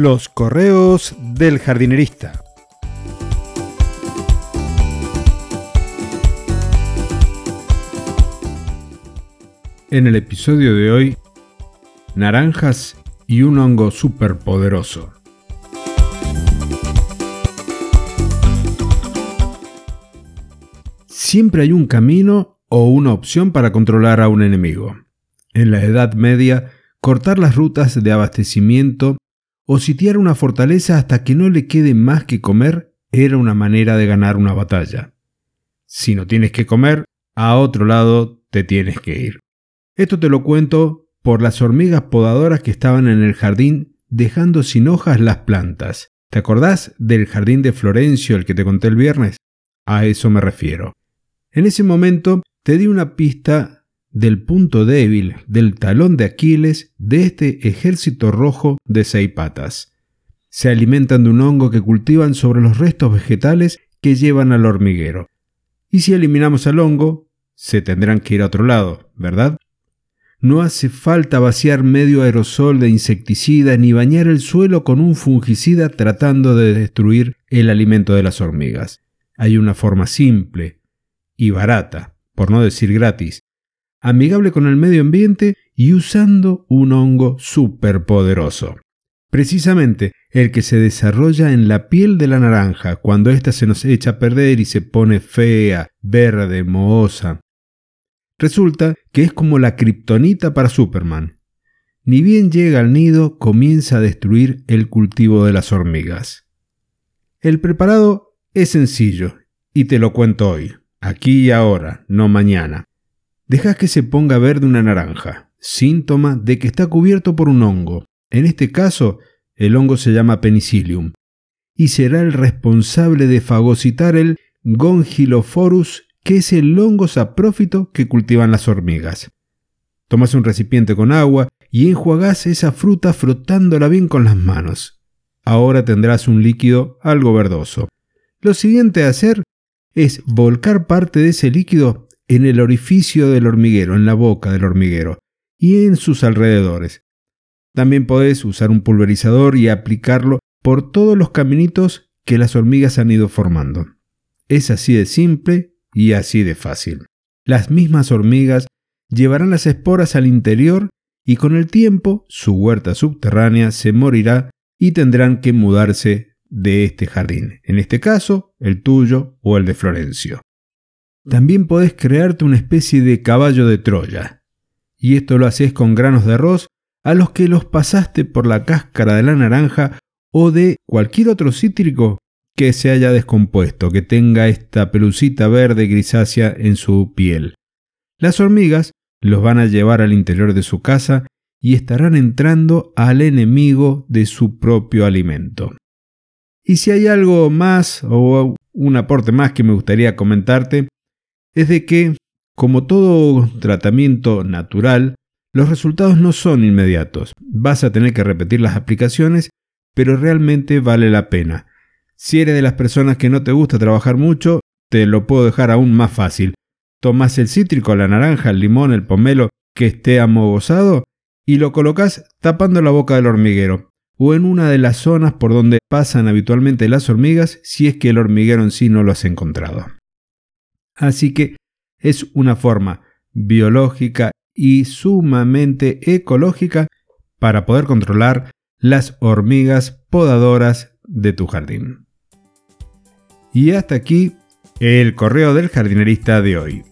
Los correos del jardinerista. En el episodio de hoy, naranjas y un hongo superpoderoso. Siempre hay un camino o una opción para controlar a un enemigo. En la Edad Media, cortar las rutas de abastecimiento o sitiar una fortaleza hasta que no le quede más que comer era una manera de ganar una batalla. Si no tienes que comer, a otro lado te tienes que ir. Esto te lo cuento por las hormigas podadoras que estaban en el jardín dejando sin hojas las plantas. ¿Te acordás del jardín de Florencio el que te conté el viernes? A eso me refiero. En ese momento te di una pista del punto débil, del talón de Aquiles de este ejército rojo de seis patas. Se alimentan de un hongo que cultivan sobre los restos vegetales que llevan al hormiguero. Y si eliminamos al hongo, se tendrán que ir a otro lado, ¿verdad? No hace falta vaciar medio aerosol de insecticida ni bañar el suelo con un fungicida tratando de destruir el alimento de las hormigas. Hay una forma simple y barata, por no decir gratis, amigable con el medio ambiente y usando un hongo superpoderoso. Precisamente el que se desarrolla en la piel de la naranja cuando ésta se nos echa a perder y se pone fea, verde, mohosa, Resulta que es como la kriptonita para Superman. Ni bien llega al nido, comienza a destruir el cultivo de las hormigas. El preparado es sencillo, y te lo cuento hoy, aquí y ahora, no mañana. Dejas que se ponga verde una naranja, síntoma de que está cubierto por un hongo. En este caso, el hongo se llama penicillium, y será el responsable de fagocitar el Gongilophorus que es el hongo saprófito que cultivan las hormigas. Tomas un recipiente con agua y enjuagás esa fruta frotándola bien con las manos. Ahora tendrás un líquido algo verdoso. Lo siguiente a hacer es volcar parte de ese líquido en el orificio del hormiguero, en la boca del hormiguero y en sus alrededores. También podés usar un pulverizador y aplicarlo por todos los caminitos que las hormigas han ido formando. Es así de simple y así de fácil. Las mismas hormigas llevarán las esporas al interior y con el tiempo su huerta subterránea se morirá y tendrán que mudarse de este jardín, en este caso el tuyo o el de Florencio. También podés crearte una especie de caballo de Troya, y esto lo haces con granos de arroz a los que los pasaste por la cáscara de la naranja o de cualquier otro cítrico que se haya descompuesto, que tenga esta pelucita verde grisácea en su piel. Las hormigas los van a llevar al interior de su casa y estarán entrando al enemigo de su propio alimento. Y si hay algo más o un aporte más que me gustaría comentarte, es de que, como todo tratamiento natural, los resultados no son inmediatos. Vas a tener que repetir las aplicaciones, pero realmente vale la pena. Si eres de las personas que no te gusta trabajar mucho, te lo puedo dejar aún más fácil. Tomas el cítrico, la naranja, el limón, el pomelo que esté amogosado y lo colocas tapando la boca del hormiguero o en una de las zonas por donde pasan habitualmente las hormigas si es que el hormiguero en sí no lo has encontrado. Así que es una forma biológica y sumamente ecológica para poder controlar las hormigas podadoras de tu jardín. Y hasta aquí el correo del jardinerista de hoy.